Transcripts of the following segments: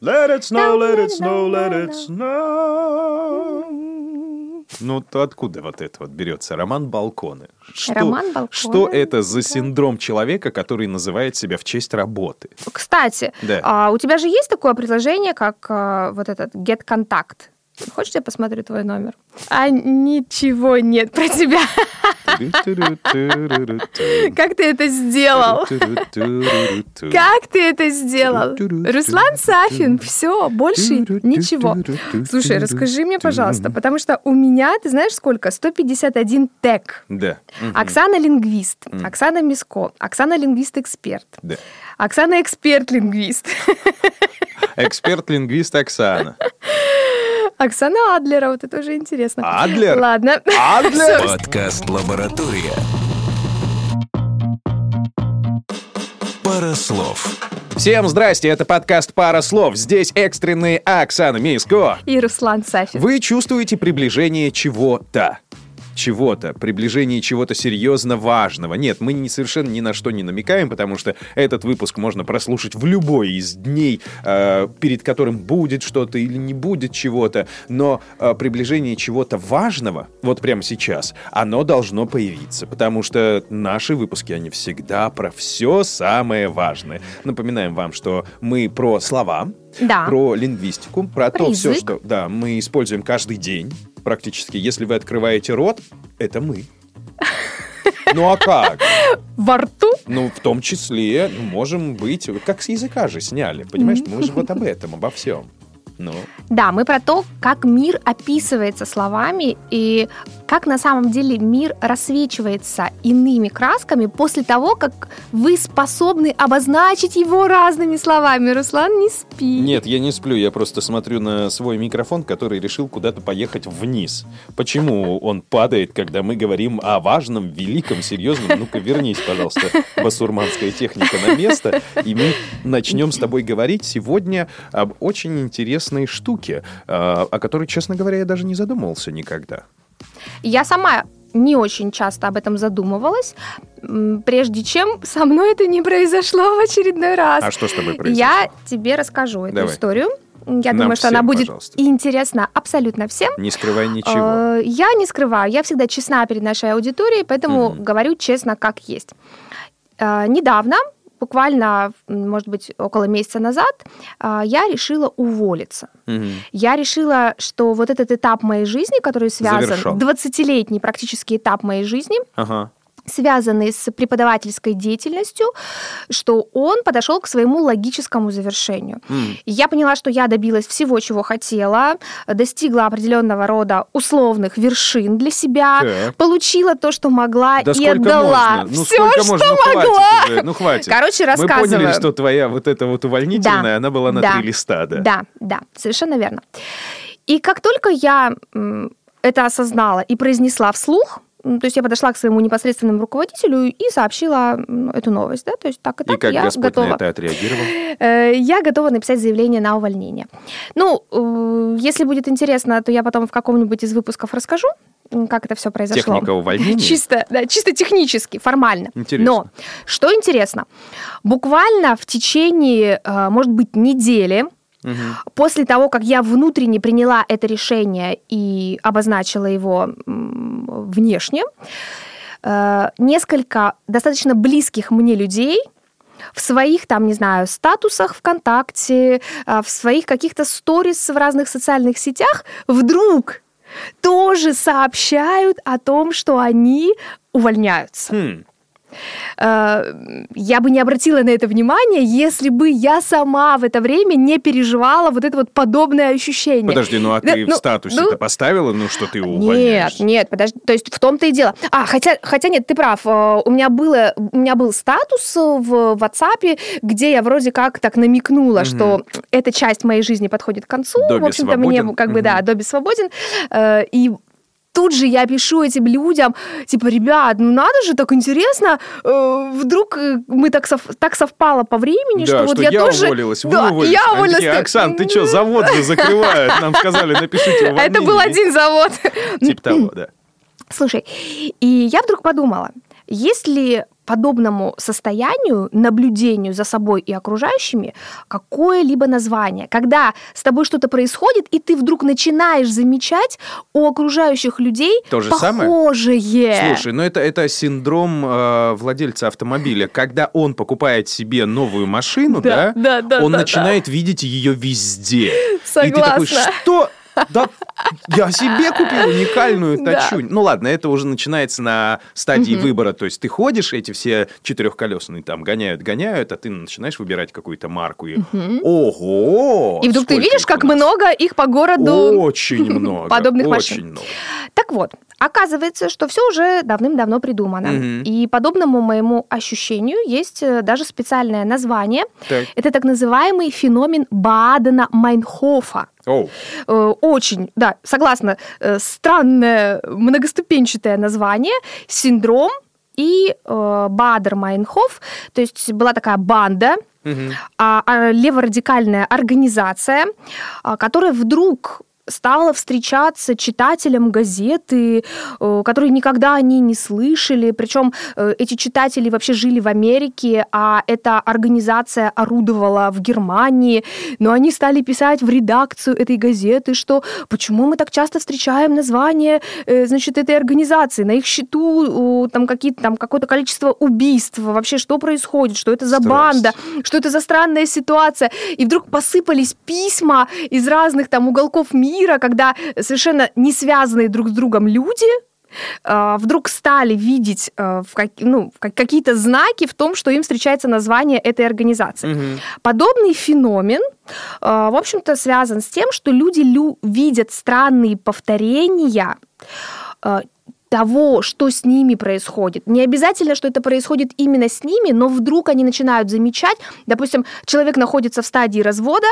Let it snow, let it snow, let it snow. Ну, то откуда вот это вот берется? Роман Балконы. Что, Роман Балконы, Что это за синдром человека, который называет себя в честь работы? Кстати, Да. а, у тебя же есть такое приложение, как а, вот этот Get Contact? Хочешь, я посмотрю твой номер? А ничего нет про тебя. Как ты это сделал? Как ты это сделал? Руслан Сафин, все, больше ничего. Слушай, расскажи мне, пожалуйста, потому что у меня, ты знаешь сколько? 151 тег. Да. Оксана лингвист, Оксана Миско, Оксана лингвист-эксперт, Да. Оксана эксперт-лингвист, Эксперт-лингвист Оксана. Оксана Адлера, вот это уже интересно. Адлер? Ладно. Адлер? Подкаст «Лаборатория». Пара слов. Всем здрасте, это подкаст «Пара слов». Здесь экстренные Оксана Миско. И Руслан Сафин. Вы чувствуете приближение чего-то. Чего-то, приближение чего-то серьезно важного. Нет, мы не, совершенно ни на что не намекаем, потому что этот выпуск можно прослушать в любой из дней, э, перед которым будет что-то или не будет чего-то. Но э, приближение чего-то важного, вот прямо сейчас, оно должно появиться, потому что наши выпуски, они всегда про все самое важное. Напоминаем вам, что мы про слова, Да. про лингвистику, про, Про то все, что да, мы используем каждый день практически. Если вы открываете рот, это мы. Ну а как? Во рту? Ну, в том числе, ну, можем быть, как с языка же сняли, понимаешь? Мы же вот об этом, обо всем. Ну, Да, мы про то, как мир описывается словами и как на самом деле мир рассвечивается иными красками после того, как вы способны обозначить его разными словами. Руслан, не спи. нет, я не сплю, я просто смотрю на свой микрофон, который решил куда-то поехать вниз. Почему он падает, когда мы говорим о важном, великом, серьезном? Ну-ка, вернись, пожалуйста, басурманская техника на место, и мы начнем с тобой говорить сегодня об очень интересной штуке, а, о которой, честно говоря, я даже не задумывался никогда. Я сама не очень часто об этом задумывалась, прежде чем со мной это не произошло в очередной раз. А что с тобой произошло? Я тебе расскажу эту Давай. историю. Я Нам думаю, что она всем, будет пожалуйста. интересна абсолютно всем. Не скрывай ничего. Э, Я не скрываю, я всегда честна перед нашей аудиторией, поэтому Мгм. говорю честно, как есть. Э, Недавно, буквально, может быть, около месяца назад, э, я решила уволиться. Мгм. Я решила, что вот этот этап моей жизни, который связан, Завершен. 20-летний практически этап моей жизни, Ага. Связанный с преподавательской деятельностью, что он подошел к своему логическому завершению. И Я поняла, что я добилась всего, чего хотела, достигла определенного рода условных вершин для себя, Так. получила то, что могла, Да и отдала можно? Ну все, что можно? Ну могла. хватит уже, ну хватит. Короче, Мы рассказываю. поняли, что твоя вот эта вот увольнительная, Да, она была на да, три листа, да? Да, да, совершенно верно. И как только я это осознала и произнесла вслух, то есть я подошла к своему непосредственному руководителю и сообщила эту новость, да, то есть так и так И как я Господь готова. на это отреагировал? Э, Я готова написать заявление на увольнение. Ну, э, если будет интересно, то я потом в каком-нибудь из выпусков расскажу, как это все произошло. Техника увольнения? Чисто, да, чисто технически, формально. Интересно. Но что интересно, буквально в течение, э, может быть, недели после того, как я внутренне приняла это решение и обозначила его внешне, э, несколько достаточно близких мне людей в своих, там, не знаю, статусах ВКонтакте, э, в своих каких-то сторис в разных социальных сетях вдруг тоже сообщают о том, что они увольняются. Хм. Э, я бы не обратила на это внимание, если бы я сама в это время не переживала вот это вот подобное ощущение. Подожди, ну а Да, ты в ну, статусе-то ну, поставила, ну что ты Нет, увольняешься? нет, подожди, то есть в том-то и дело. А, хотя, хотя нет, ты прав, э, у меня, было, у меня был статус в WhatsApp, где я вроде как так намекнула, что эта часть моей жизни подходит к концу, Добби в общем-то, мне свободен. как бы, да, Мгм. Добби свободен, Э, и тут же я пишу этим людям, типа, ребят, ну надо же, так интересно, э, вдруг э, мы так, сов- так совпало по времени, Да, что вот я, тоже... уволилась, вы Да, уволились. я уволилась. такие, Оксан, ты что, завод же закрывают? Нам сказали, напишите увольнение. Это был один завод. Типа того, да. Слушай, и я вдруг подумала, если подобному состоянию, наблюдению за собой и окружающими какое-либо название. Когда с тобой что-то происходит, и ты вдруг начинаешь замечать у окружающих людей То же похожее. самое? Слушай, ну это, это синдром э, владельца автомобиля. Когда он покупает себе новую машину, да, Да, да, да, он да, начинает видеть ее везде. И ты Согласна. такой, что? Да, я себе купил уникальную Да. тачунь. Ну ладно, это уже начинается на стадии выбора. То есть ты ходишь, эти все четырехколесные там гоняют, гоняют, а ты начинаешь выбирать какую-то марку. И, Ого! И вдруг ты видишь, как много их по городу. Очень много. подобных очень машин. много. Так вот, оказывается, что все уже давным-давно придумано. Мгм. И подобному моему ощущению есть э, даже специальное название. Так. Это так называемый феномен Баадена-Майнхофа. Э, Очень, да, согласна, э, странное многоступенчатое название, синдром и э, Бадер-Майнхоф, то есть была такая банда, Мгм. а, а, леворадикальная организация, а, которая вдруг стала встречаться читателям газеты, э, которые никогда они не слышали. Причем э, эти читатели вообще жили в Америке, а эта организация орудовала в Германии. Но они стали писать в редакцию этой газеты, что почему мы так часто встречаем название э, значит, этой организации. На их счету там, какие-то, там какое-то количество убийств. Вообще, что происходит? Что это за Страсть. банда? Что это за странная ситуация? И вдруг посыпались письма из разных там уголков мира, когда совершенно не связанные друг с другом люди э, вдруг стали видеть как- ну, какие-то знаки в том, что им встречается название этой организации. Мгм. Подобный феномен, э, в общем-то, связан с тем, что люди лю- видят странные повторения того, что с ними происходит. Не обязательно, что это происходит именно с ними, но вдруг они начинают замечать, допустим, человек находится в стадии развода,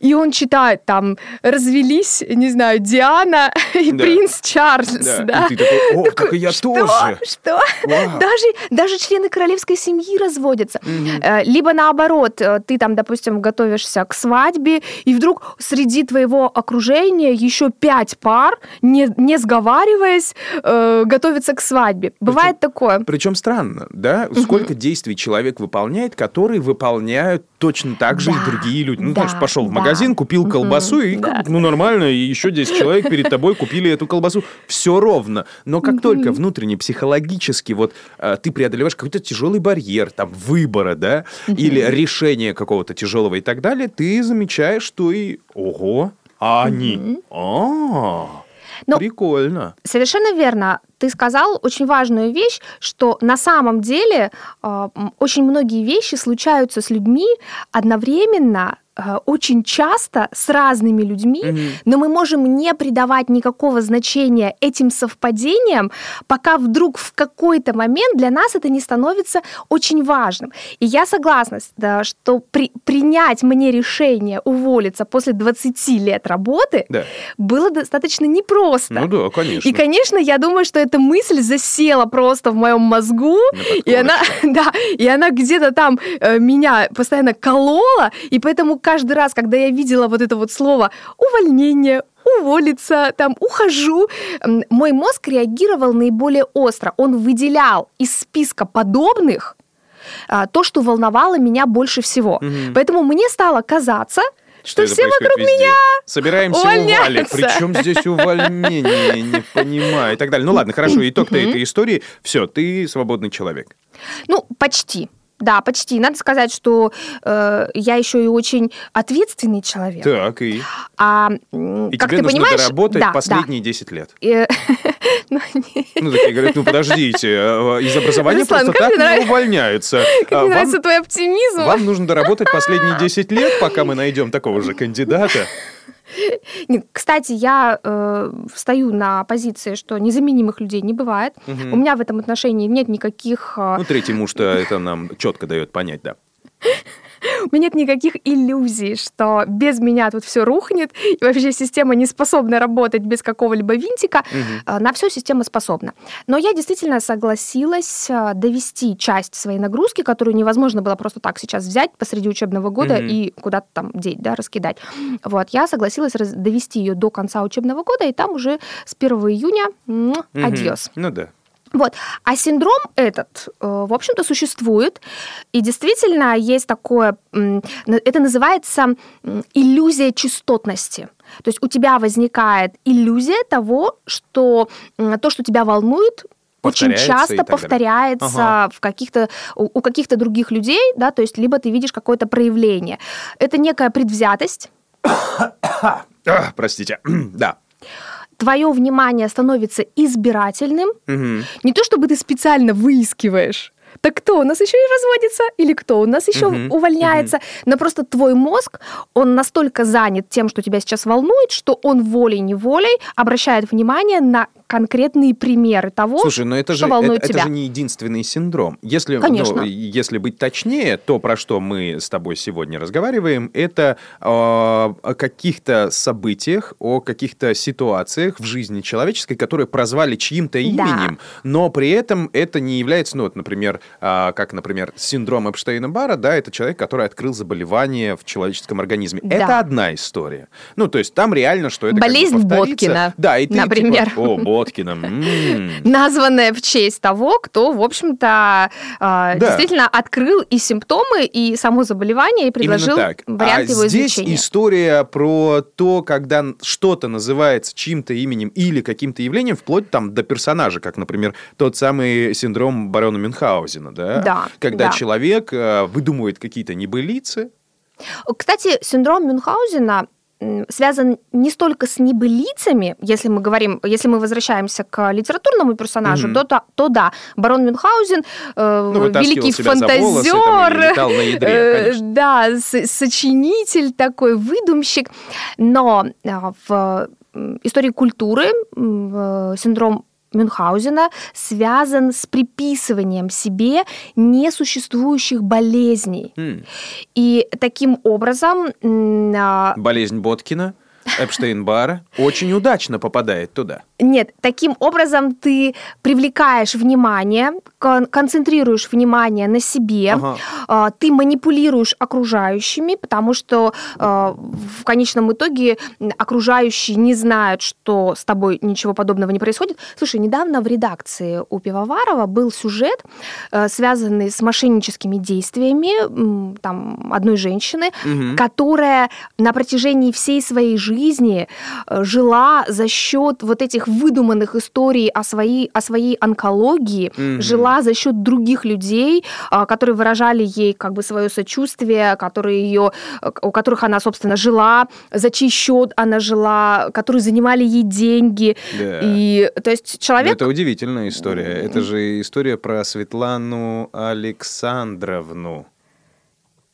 и он читает там «Развелись, не знаю, Диана и Да. принц Чарльз». Да. Да. И ты такой, о, так и я что? тоже. Что? Вау. Даже, даже члены королевской семьи разводятся. Э, Либо наоборот, э, ты там, допустим, готовишься к свадьбе, и вдруг среди твоего окружения еще пять пар, не, не сговариваясь, э, готовятся к свадьбе. Бывает такое. Причем странно, да? Сколько действий человек выполняет, которые выполняют точно так же Да, и другие люди. Ну, да, знаешь, пошел в магазин, купил колбасу, и, да. ну, нормально, и еще 10 человек перед тобой купили эту колбасу. Все ровно. Но как только внутренне, психологически, вот э, ты преодолеваешь какой-то тяжелый барьер, там, выбора, да, или решения какого-то тяжелого и так далее, ты замечаешь, что и, ого, а они, а, Ну, прикольно. Совершенно верно. Ты сказал очень важную вещь, что на самом деле э, очень многие вещи случаются с людьми одновременно, очень часто с разными людьми, Мгм. но мы можем не придавать никакого значения этим совпадениям, пока вдруг в какой-то момент для нас это не становится очень важным. И я согласна, с- да, что при- принять мне решение уволиться после 20 лет работы Да. было достаточно непросто. Ну да, конечно. И, конечно, я думаю, что эта мысль засела просто в моем мозгу, и она, да, и она где-то там э, меня постоянно колола, и поэтому каждый раз, когда я видела вот это вот слово увольнение, уволиться, там, ухожу, мой мозг реагировал наиболее остро. Он выделял из списка подобных а, то, что волновало меня больше всего. Мгм. Поэтому мне стало казаться, что, это все вокруг везде. меня Собираемся увольняются. увалить. Причем здесь увольнение, не понимаю. И так далее. Ну ладно, хорошо, итог-то этой истории. Все, ты свободный человек. Ну, почти. Да, почти. Надо сказать, что э, я еще и очень ответственный человек. Так, и, А и как тебе ты нужно понимаешь, доработать да, последние 10 лет. да. Э, ну, Ну, такие говорят, ну, подождите, э, из образования Руслан, просто так не увольняются. Как А мне вам- нравится твой оптимизм. Вам нужно доработать последние 10 лет, пока мы найдем такого же кандидата. Кстати, я э, встаю на позиции, что незаменимых людей не бывает. Мгм. У меня в этом отношении нет никаких, э, Ну, третий муж-то это нам четко дает понять, да. у меня нет никаких иллюзий, что без меня тут все рухнет, и вообще система не способна работать без какого-либо винтика. Э, На все система способна. Но я действительно согласилась э, довести часть своей нагрузки, которую невозможно было просто так сейчас взять посреди учебного года Мгм. и куда-то там деть, да, раскидать. Вот, я согласилась довести ее до конца учебного года, и там уже с 1 июня адьос. Ну да. Вот. А синдром этот, э, в общем-то, существует. И действительно есть такое, это называется иллюзия частотности. То есть у тебя возникает иллюзия того, что то, что тебя волнует, очень часто далее. повторяется Ага. в каких-то у, у каких-то других людей, да, то есть либо ты видишь какое-то проявление. Это некая предвзятость. Простите. да. Твое внимание становится избирательным, Мгм. Не то чтобы ты специально выискиваешь, так кто у нас еще и разводится, или кто у нас еще Мгм, увольняется, но просто твой мозг, он настолько занят тем, что тебя сейчас волнует, что он волей-неволей обращает внимание на конкретные примеры того, Слушай, но это что же, волнует это, это тебя. же не единственный синдром. Если, ну, Конечно. если быть точнее, то, про что мы с тобой сегодня разговариваем, это э, о каких-то событиях, о каких-то ситуациях в жизни человеческой, которые прозвали чьим-то именем, но при этом это не является, ну, вот, например, как, например, синдром Эпштейна-Барра, да, это человек, который открыл заболевание в человеческом организме. Да. Это одна история. Ну, то есть там реально, что это как бы Болезнь повторится. Боткина, Да, и ты типа, например. о, Боткина, м. названная в честь того, кто, в общем-то, э, действительно открыл и симптомы, и само заболевание, и предложил вариант а его здесь излечения. история про то, когда что-то называется чьим-то именем или каким-то явлением, вплоть там до персонажа, как, например, тот самый синдром барона Мюнхгаузена, да? Да, Когда да. человек э, выдумывает какие-то небылицы. Кстати, синдром Мюнхгаузена связан не столько с небылицами, если мы говорим, если мы возвращаемся к литературному персонажу, Мгм. то, то, то да, барон Мюнхгаузен, э, Ну, великий за волосы там, фантазер, на ядре, э, да, сочинитель такой, выдумщик, но а, в истории культуры э, синдром Мюнхгаузена связан с приписыванием себе несуществующих болезней. М. И таким образом а, Болезнь Боткина, Эпштейн-Барра очень удачно попадает туда. Нет, таким образом ты привлекаешь внимание, кон- концентрируешь внимание на себе, Ага. а, ты манипулируешь окружающими, потому что а, в конечном итоге окружающие не знают, что с тобой ничего подобного не происходит. Слушай, недавно в редакции у Пивоварова был сюжет, э, связанный с мошенническими действиями там, одной женщины, Мгм. которая на протяжении всей своей жизни э, жила за счет вот этих выдуманных историй о своей, о своей онкологии, Мгм. жила за счет других людей, а, которые выражали ей как бы свое сочувствие, которые ее, у которых она, собственно, жила, за чей счет она жила, которые занимали ей деньги. Да. И, то есть Ну, человек... Это удивительная история. Это же история про Светлану Александровну.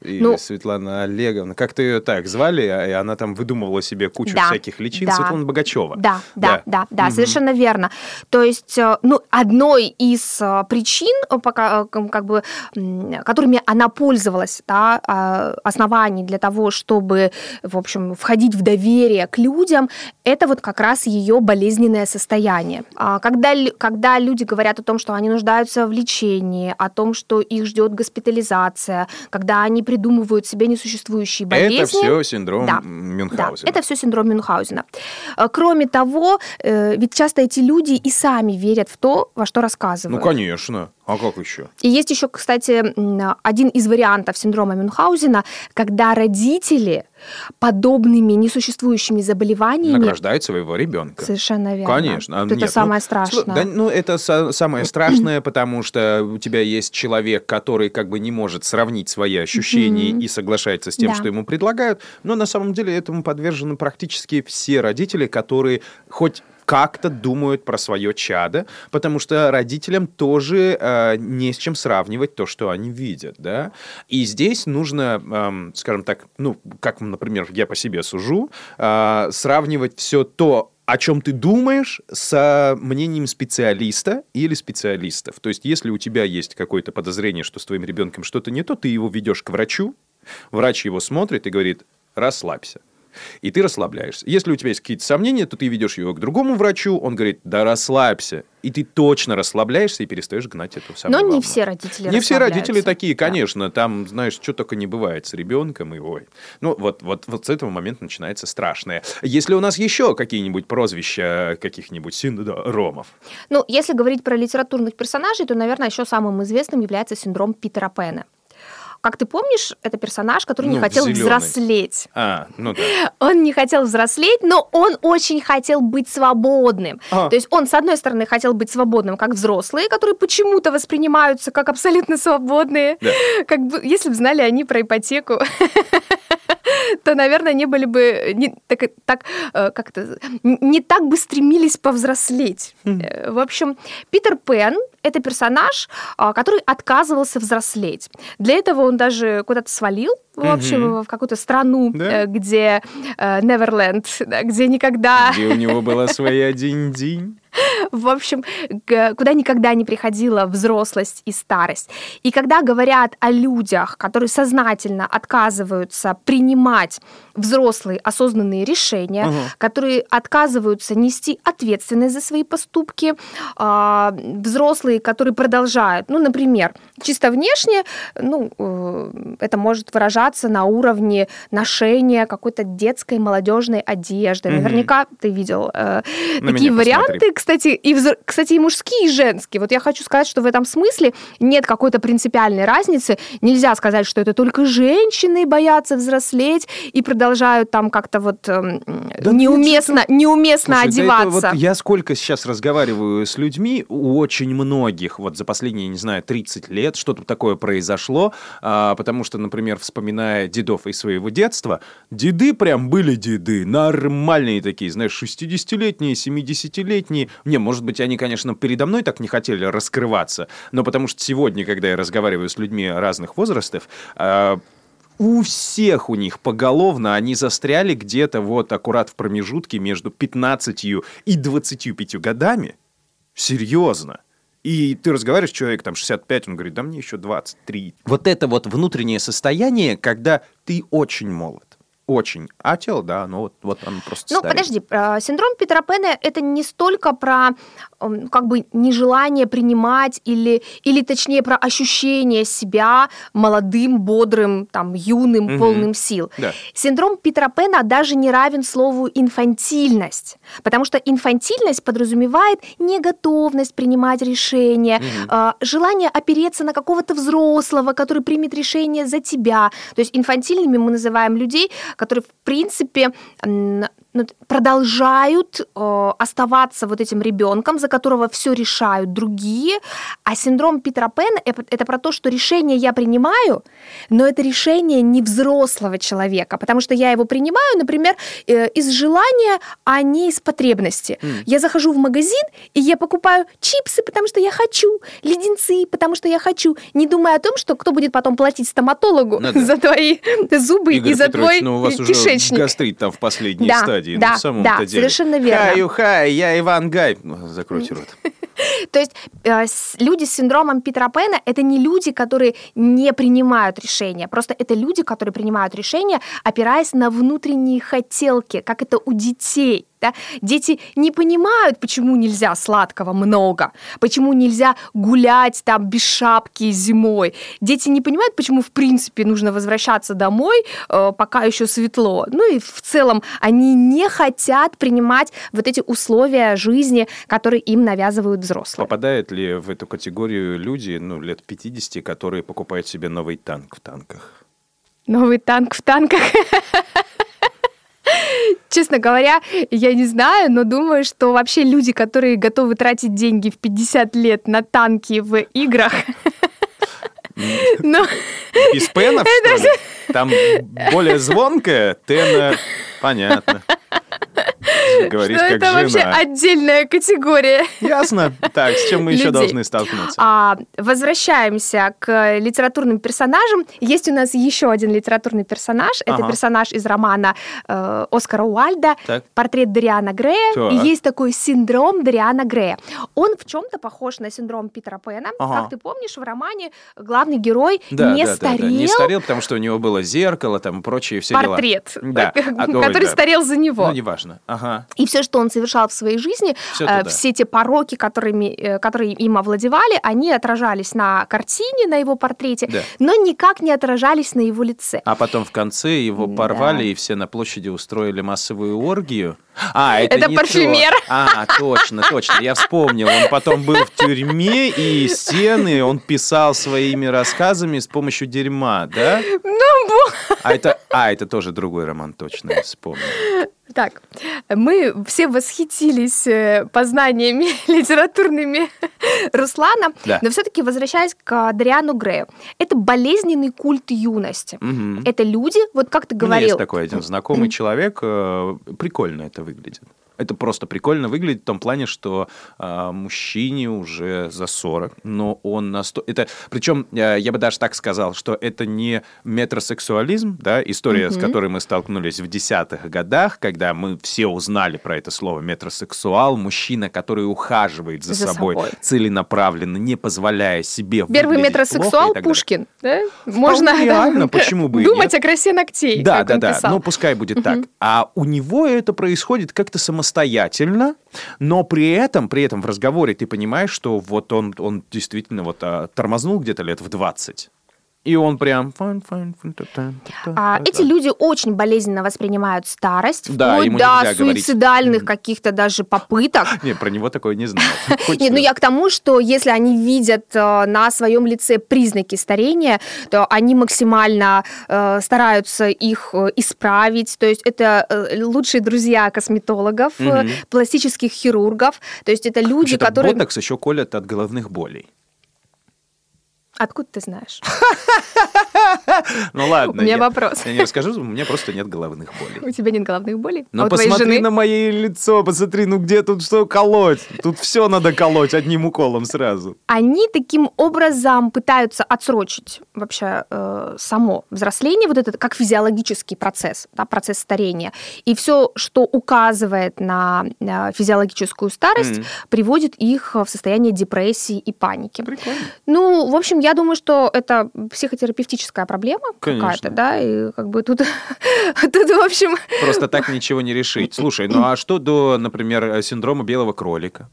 Или Ну- Светлана Олеговна. Как-то ее так звали, а- и она там выдумывала себе кучу Да, всяких личин. да. Светлана Богачева. Да, да, да, да, Мгм. совершенно верно. То есть, э, ну, одной из э, причин, э, пока, как бы, которыми она пользовалась, да, а, оснований для того, чтобы, в общем, входить в доверие к людям, это вот как раз ее болезненное состояние. А Когда, когда люди говорят о том, что они нуждаются в лечении, о том, что их ждет госпитализация, когда они придумывают себе несуществующие болезни, Это все синдром Да. Мюнхгаузена. да, это все синдром Мюнхгаузена. Э, Кроме того, э, ведь часто эти люди и сами верят в то, во что Ну, рассказывают. конечно. А как еще? И есть еще, кстати, один из вариантов синдрома Мюнхгаузена, когда родители подобными несуществующими заболеваниями... Награждает своего ребенка. Совершенно верно. Конечно. А, Это нет, самое ну, страшное. да, ну, это са- самое страшное, потому что у тебя есть человек, который как бы не может сравнить свои ощущения и соглашается с тем, Да. что ему предлагают. Но на самом деле этому подвержены практически все родители, которые хоть как-то думают про свое чадо, потому что родителям тоже э, не с чем сравнивать то, что они видят, да. И здесь нужно, эм, скажем так, ну, как, например, я по себе сужу, э, сравнивать все то, о чем ты думаешь, с э, мнением специалиста или специалистов. То есть, если у тебя есть какое-то подозрение, что с твоим ребенком что-то не то, ты его ведешь к врачу, врач его смотрит и говорит, расслабься. И ты расслабляешься. Если у тебя есть какие-то сомнения, то ты ведешь его к другому врачу, он говорит, да расслабься. И ты точно расслабляешься и перестаешь гнать эту самую Но не все родители Не все родители такие, Да. конечно. Там, знаешь, что только не бывает с ребенком и ой. Ну, вот, вот, вот с этого момента начинается страшное. Если у нас еще какие-нибудь прозвища каких-нибудь синдромов. Ну, если говорить про литературных персонажей, то, наверное, еще самым известным является синдром Питера Пэна. Как ты помнишь, это персонаж, который не Ну, хотел зелёный. взрослеть. А, ну да. Он не хотел взрослеть, но он очень хотел быть свободным. А. То есть он, с одной стороны, хотел быть свободным, как взрослые, которые почему-то воспринимаются как абсолютно свободные. Да. Как бы, если бы знали они про ипотеку, то, наверное, не были бы не, так, так, э, как это, н- не так бы стремились повзрослеть. Э, В общем, Питер Пен — это персонаж, а, который отказывался взрослеть. Для этого он даже куда-то свалил, в общем, Мгм. в какую-то страну, Да. э, где э, Неверленд, да, где никогда, Где у него была своя день-день. в общем, куда никогда не приходила взрослость и старость. И когда говорят о людях, которые сознательно отказываются принимать взрослые осознанные решения, Ага. которые отказываются нести ответственность за свои поступки, а, взрослые, которые продолжают, ну, например, чисто внешне, ну, э, это может выражаться на уровне ношения какой-то детской молодежной одежды. Мгм. Наверняка ты видел э, На такие посмотри. варианты, кстати, и, взро- кстати, и мужские, и женские. Вот я хочу сказать, что в этом смысле нет какой-то принципиальной разницы. Нельзя сказать, что это только женщины боятся взрослеть и продолжают там как-то вот эм, Да неуместно, неуместно Слушай, да одеваться. вот я сколько сейчас разговариваю с людьми, у очень многих вот за последние, не знаю, 30 лет что-то такое произошло, а, потому что, например, вспоминая дедов из своего детства, деды прям были деды, нормальные такие, знаешь, 60-летние, 70-летние. Не, может быть, они, конечно, передо мной так не хотели раскрываться, но потому что сегодня, когда я разговариваю с людьми разных возрастов, а, у всех у них поголовно они застряли где-то вот аккурат в промежутке между 15 и 25 годами. Серьезно. И ты разговариваешь с человеком, там, 65, он говорит, да мне еще 23. Вот это вот внутреннее состояние, когда ты очень молод. Очень. А тело, да, оно вот, вот оно просто Ну, стареет. подожди, э, синдром Питера Пэна это не столько про как бы нежелание принимать или, или точнее про ощущение себя молодым, бодрым, там, юным, Мгм. полным сил. Да. Синдром Питера Пэна даже не равен слову инфантильность, потому что инфантильность подразумевает неготовность принимать решения, э, желание опереться на какого-то взрослого, который примет решение за тебя. То есть инфантильными мы называем людей, которые, в принципе, продолжают э, оставаться вот этим ребенком, за которого все решают другие. А синдром Питера Пэна это, это про то, что решение я принимаю, но это решение не взрослого человека, потому что я его принимаю, например, э, из желания, а не из потребности. Я захожу в магазин и я покупаю чипсы, потому что я хочу, леденцы, потому что я хочу, не думая о том, что кто будет потом платить стоматологу Ну да. за твои зубы Игорь и за Петрович, твой ну у вас уже кишечник. гастрит там в последней Да, стадии. Да, в самом да, деле. совершенно верно. Хаю, хай, я Иван Гай. Ну, Закройте рот. То есть э, с- люди с синдромом Питера Пэна это не люди, которые не принимают решения. Просто это люди, которые принимают решения, опираясь на внутренние хотелки, как это у детей. Да? Дети не понимают, почему нельзя сладкого много, почему нельзя гулять там без шапки зимой. Дети не понимают, почему в принципе нужно возвращаться домой, э, пока еще светло. Ну и в целом они не хотят принимать вот эти условия жизни, которые им навязывают взрослые. Попадают ли в эту категорию люди, ну, лет 50, которые покупают себе новый танк в танках? Новый танк в танках. Честно говоря, я не знаю, но думаю, что вообще люди, которые готовы тратить деньги в 50 лет на танки в играх, ну, Из пенов, что ли? Там более звонкая, тена, понятно. Говоришь Что как это вообще жена. отдельная категория. Ясно. Так, с чем мы еще должны столкнуться? А, возвращаемся к литературным персонажам. Есть у нас еще один литературный персонаж. Это персонаж из романа э, Оскара Уальда. «Портрет Дариана Грея». И есть такой синдром Дариана Грея. Он в чем-то похож на синдром Питера Пэна. Как ты помнишь, в романе главный герой не старел. Не старел, потому что у него было зеркало там и прочие все дела. Портрет, Да. А, ой, который старел за него. Ну, неважно. Ага. И все, что он совершал в своей жизни, Всё э, все те пороки, которыми, э, которые им овладевали, они отражались на картине, на его портрете, Да. но никак не отражались на его лице. А потом в конце его Да. порвали, и все на площади устроили массовую оргию. А, это, Это не парфюмер. то. А, точно, точно. Я вспомнил. Он потом был в тюрьме, и стены он писал своими рассказами с помощью дерьма, да? Ну, бо- А это, а, это тоже другой роман, точно, я вспомнил. Так, мы все восхитились э, познаниями литературными Руслана, Да. но все-таки возвращаясь к Дариану Грею, это болезненный культ юности. Мгм. Это люди, вот как ты говорил, есть такой один знакомый человек, э, прикольно это выглядит. Это просто прикольно выглядит в том плане, что э, мужчине уже за 40, но он насто... Это, причем, э, я бы даже так сказал, что это не метросексуализм, да, история, с которой мы столкнулись в десятых годах, когда мы все узнали про это слово метросексуал, мужчина, который ухаживает за, За собой, собой. целенаправленно, не позволяя себе Первый метросексуал. Пушкин, да? Можно реально, почему бы думать о красе ногтей, Да, да, да. Ну, пускай будет так. А у него это происходит как-то самостоятельно, но при этом, при этом в разговоре ты понимаешь, что вот он, он действительно вот а, тормознул где-то лет в 20. И он прям... А эти люди очень болезненно воспринимают старость, Да, вплоть до суицидальных каких-то даже попыток. Не, про него такое не знаю. Хоть Нет, ну я к тому, что если они видят э, на своем лице признаки старения, то они максимально э, стараются их э, исправить. То есть это лучшие друзья косметологов, пластических хирургов. То есть это люди, которые... ботокс еще колят от головных болей. Откуда ты знаешь? Ну ладно. У меня я- вопрос. Я не расскажу, у меня просто нет головных болей. У тебя нет головных болей? Ну а посмотри на мое лицо, посмотри, ну где тут что колоть? Тут все надо колоть одним уколом сразу. они таким образом пытаются отсрочить вообще э, само взросление, вот это как физиологический процесс, да, процесс старения. И все, что указывает на, э, физиологическую старость, Мгм. приводит их в состояние депрессии и паники. Прикольно. Ну, в общем, я думаю, что это психотерапевтическая проблема Конечно. какая-то, да, и как бы тут, тут, в общем, Просто так ничего не решить. Слушай, ну а что до, например, синдрома белого кролика,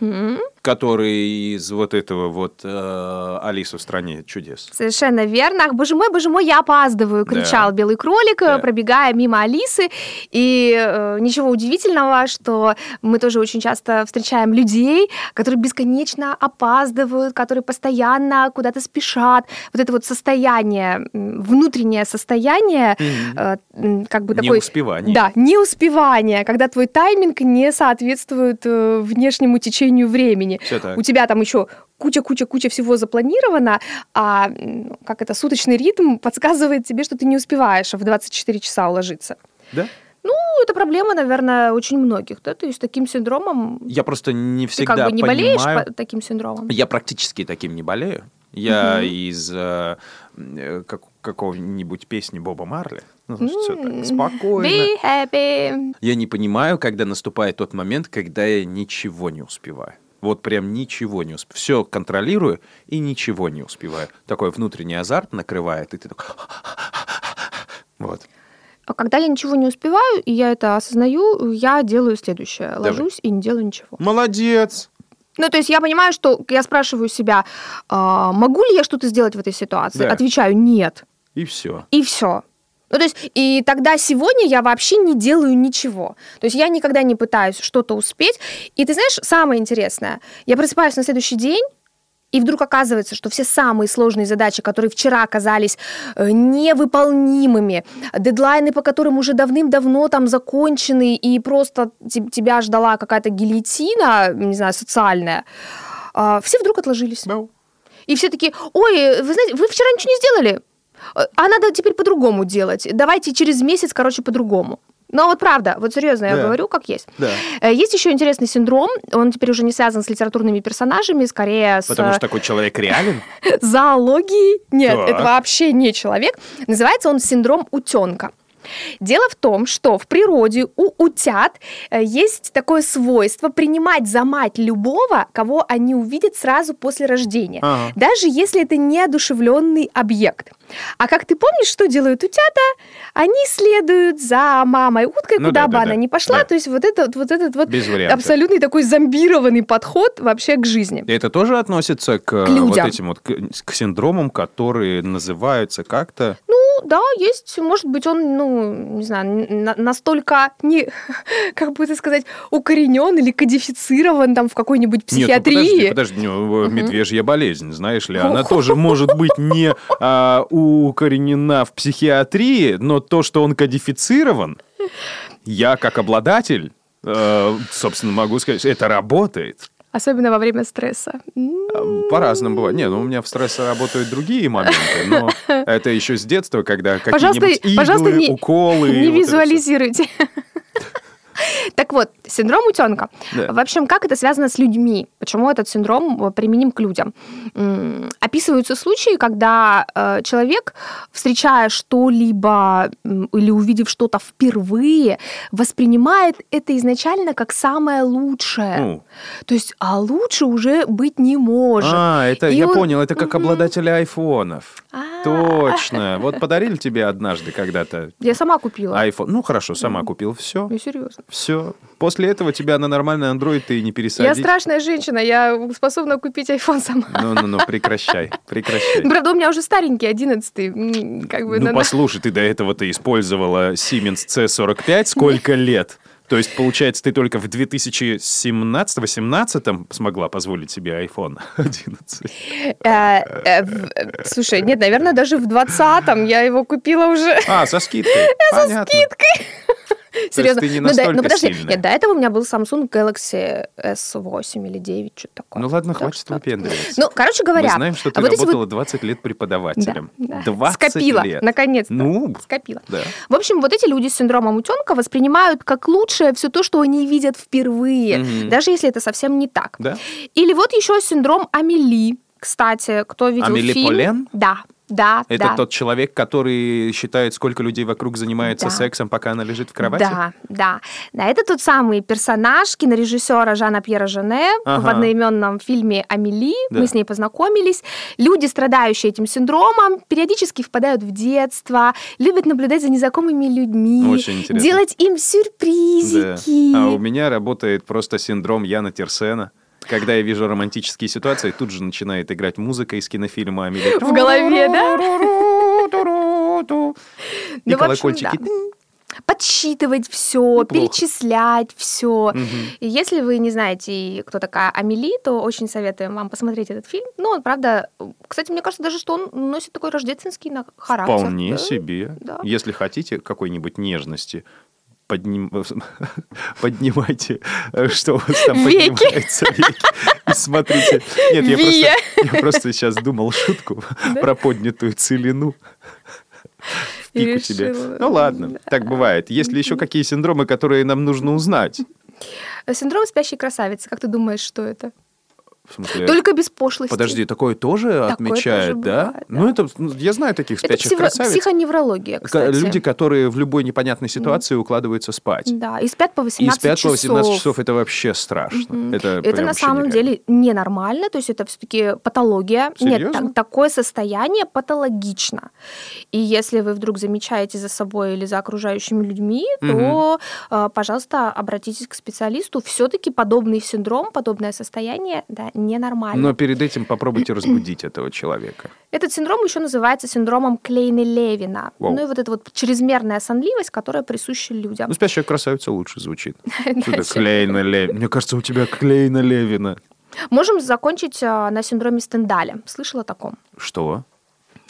мгм. который из вот этого вот э, Алису в стране чудес? Совершенно верно. Ах, боже мой, боже мой, я опаздываю, Да. кричал белый кролик, э, Да. пробегая мимо Алисы. И э, ничего удивительного, что мы тоже очень часто встречаем людей, которые бесконечно опаздывают, которые постоянно куда-то спешат. Вот это вот состояние, внутреннее состояние, э, м, как бы такой... Неуспевание. Да, неуспевание, когда твой тайминг не соответствует э, внешнему течению времени. Все так. У тебя там еще куча-куча-куча всего запланировано, а как это, суточный ритм подсказывает тебе, что ты не успеваешь в 24 часа уложиться. Да? Ну, это проблема, наверное, очень многих, да, то есть таким синдромом Я просто не ты всегда как бы не болеешь понимаю. по- таким синдромом. Я практически таким не болею. Я Мгм. из э, э, как- какого-нибудь песни Боба Марли. Ну, все так спокойно. Be happy. Я не понимаю, когда наступает тот момент, когда я ничего не успеваю. Вот прям ничего не успеваю. Все контролирую и ничего не успеваю. Такой внутренний азарт накрывает, и ты такой... Вот. А когда я ничего не успеваю, и я это осознаю, я делаю следующее. Давай. Ложусь и не делаю ничего. Молодец! Ну, то есть я понимаю, что я спрашиваю себя, а, могу ли я что-то сделать в этой ситуации? Да. Отвечаю, нет. И все. И все. Ну, то есть, и тогда сегодня я вообще не делаю ничего. То есть я никогда не пытаюсь что-то успеть. И ты знаешь, самое интересное, я просыпаюсь на следующий день, и вдруг оказывается, что все самые сложные задачи, которые вчера казались э, невыполнимыми, дедлайны, по которым уже давным-давно там закончены, и просто те- тебя ждала какая-то гильотина, не знаю, социальная, а, все вдруг отложились. И все такие, ой, вы знаете, вы вчера ничего не сделали, а надо теперь по-другому делать. Давайте через месяц, короче, по-другому. Но вот правда, вот серьезно я Да. говорю, как есть. Да. Э, Есть еще интересный синдром, он теперь уже не связан с литературными персонажами, скорее с Потому э, что такой человек реален. зоологией. Нет, это вообще не человек. Называется он синдром утенка. Дело в том, что в природе у утят э, есть такое свойство принимать за мать любого, кого они увидят сразу после рождения, Ага. даже если это неодушевленный объект. А как ты помнишь, что делают утята? Они следуют за мамой уткой, Ну куда да, бы да, она да. ни пошла. Да. То есть вот этот вот этот вот абсолютный такой зомбированный подход вообще к жизни. И Это тоже относится к, э, К людям. вот этим вот к, к синдромам, которые называются как-то. Ну, да, есть, может быть, он, ну, не знаю, на- настолько не, как бы это сказать, укоренен или кодифицирован там в какой-нибудь Нет, ну психиатрии. подожди, подожди, э, медвежья болезнь, знаешь ли, она тоже может быть не а, укоренена в психиатрии, но то, что он кодифицирован, я как обладатель, э, собственно, могу сказать, это работает. Особенно во время стресса. По-разному бывает. Не, ну у меня в стрессе работают другие моменты, но это еще с детства, когда какие-нибудь иглы, пожалуйста, не, уколы. не вот визуализируйте. Так вот, синдром утенка. Да. В общем, как это связано с людьми? Почему этот синдром э, применим к людям? Описываются случаи, когда э, человек, встречая что-либо или увидев что-то впервые, воспринимает это изначально как самое лучшее. Ну, То есть, а лучше уже быть не может. А, это И я он- понял, это как обладатели айфонов. А, Точно. Вот подарили тебе однажды когда-то Я сама купила. iPhone. Ну хорошо, сама купил. Все. Я серьезно. Все. После этого тебя на нормальный Android ты не Я пересадить. страшная женщина, я способна купить iPhone сама. Ну-ну-ну, прекращай, прекращай. Правда, у меня уже старенький, одиннадцатый. м, Как бы Ну на- послушай, ты до этого ты использовала Siemens C45 сколько лет? То есть, получается, ты только в 2017-18 смогла позволить себе iPhone 11. Э, э, Слушай, нет, наверное, даже в двадцатом я его купила уже. А, со скидкой. Понятно. Серьезно. ты не Ну, да- настолько ну, подожди, сильная. нет, до этого у меня был Samsung Galaxy S8 или 9, что-то такое. Ну ладно, Так хватит что- выпендриваться. Ну, короче говоря, Мы знаем, что ты а вот эти вот- работала 20 лет преподавателем. Да, да. 20 Скопила, лет. наконец-то. Ну, Скопила. да. В общем, вот эти люди с синдромом утенка воспринимают как лучшее все то, что они видят впервые, Мгм. даже если это совсем не так. Да? Или вот еще синдром Амели. Кстати, кто видел Амели фильм? Полен? Да, да, Это да. тот человек, который считает, сколько людей вокруг занимается Да. сексом, пока она лежит в кровати? Да, да. Да, это тот самый персонаж кинорежиссера Жана Пьера Жене в Ага. одноименном фильме «Амели». Да. Мы с ней познакомились. Люди, страдающие этим синдромом, периодически впадают в детство, любят наблюдать за незнакомыми людьми, Очень интересно. делать им Да. сюрпризики. А у меня работает просто синдром Яна Терсена. Когда я вижу романтические ситуации, тут же начинает играть музыка из кинофильма Амели. В голове, да? И Ну, общем, колокольчики. да. подсчитывать все, Неплохо. перечислять все. И если вы не знаете, кто такая Амели, то очень советуем вам посмотреть этот фильм. Ну, он, правда, кстати, мне кажется даже, что он носит такой рождественский характер. Вполне Да. себе. Да. Если хотите какой-нибудь нежности, подним- поднимайте, э, что у вас там Веки. поднимается, веки, и смотрите. Нет, я просто, я просто сейчас думал шутку про поднятую целину. В пику тебе. решила, Ну ладно, так бывает. Есть ли еще какие синдромы, которые нам нужно узнать? Синдром спящей красавицы. Как ты думаешь, что это? В смысле, Только без пошлости. подожди, такое тоже отмечают, тоже да? бывает, Ну это, ну, я знаю таких Это спящих психо- красавиц. психоневрология, кстати. Люди, которые в любой непонятной ситуации укладываются спать. Да, и спят по И 18 спят по часов. 18 часов, это вообще страшно. Мгм. Это, Это на самом нереально. деле ненормально, то есть это все-таки патология. Нет, Серьезно? так- такое состояние патологично. И если вы вдруг замечаете за собой или за окружающими людьми, то, э, пожалуйста, обратитесь к специалисту. Все-таки подобный синдром, подобное состояние, да, ненормально. Но перед этим попробуйте разбудить этого человека. Этот синдром еще называется синдромом Клейна-Левина. Ну и вот эта вот чрезмерная сонливость, которая присуща людям. Ну, спящая красавица лучше звучит. Что это Дальше. Клейна Левина? Мне кажется, у тебя Клейна Левина. Можем закончить э, на синдроме Стендаля. Слышала о таком? Что?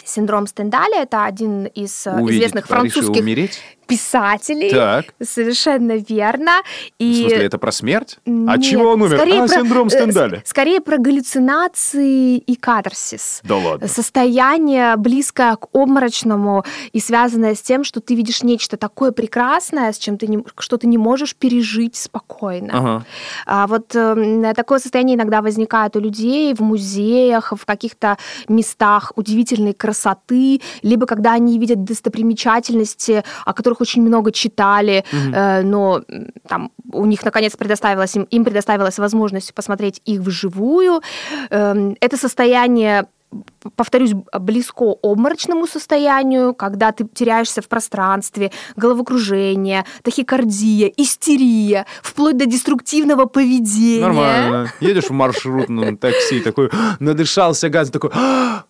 Синдром Стендаля – это один из э, Увидеть известных французских... умереть? Писателей. Так. Совершенно верно. И... В смысле, это про смерть? От Нет, чего он умер? скорее а, про- синдром э, Стендаля. Скорее про галлюцинации и катарсис. Да ладно. Состояние близкое к обморочному и связанное с тем, что ты видишь нечто такое прекрасное, с чем ты не, что ты не можешь пережить спокойно. Ага. А вот эм, такое состояние иногда возникает у людей в музеях, в каких-то местах удивительной красоты, либо когда они видят достопримечательности, о которых очень много читали, э, но там у них наконец предоставилась им, им предоставилась возможность посмотреть их вживую. Эм, Это состояние повторюсь, близко обморочному состоянию, когда ты теряешься в пространстве, головокружение, тахикардия, истерия, вплоть до деструктивного поведения. Нормально. Едешь в маршрутном такси, такой, надышался газа, такой, «А,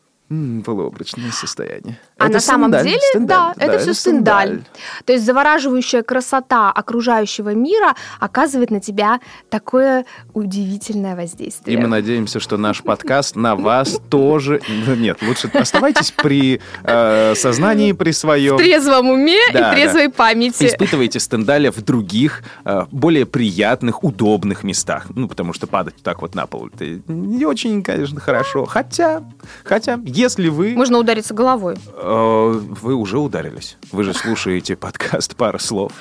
полуобрачное состояние. А Это на самом стендаль, деле, стендаль, да, это все стендаль. стендаль. То есть завораживающая красота окружающего мира оказывает на тебя такое удивительное воздействие. И мы надеемся, что наш подкаст на вас тоже... Ну, Нет, лучше оставайтесь при э, сознании, при своем. в трезвом уме Да, и трезвой памяти. Испытывайте стендаля в других, э, более приятных, удобных местах. Ну, потому что падать так вот на пол, это не очень, конечно, хорошо. Хотя, хотя, если вы... Можно удариться головой. Э, Вы уже ударились. Вы же слушаете подкаст «Пара слов».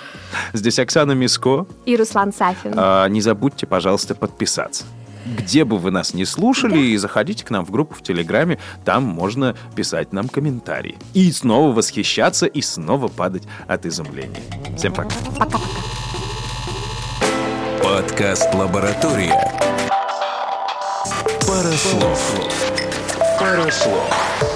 Здесь Оксана Миско. И Руслан Сафин. А, Не забудьте, пожалуйста, подписаться. Где бы вы нас не слушали, и заходите к нам в группу в Телеграме, там можно писать нам комментарии. И снова восхищаться, и снова падать от изумления. Всем пока. Подкаст «Лаборатория». Пара слов. Пара слов.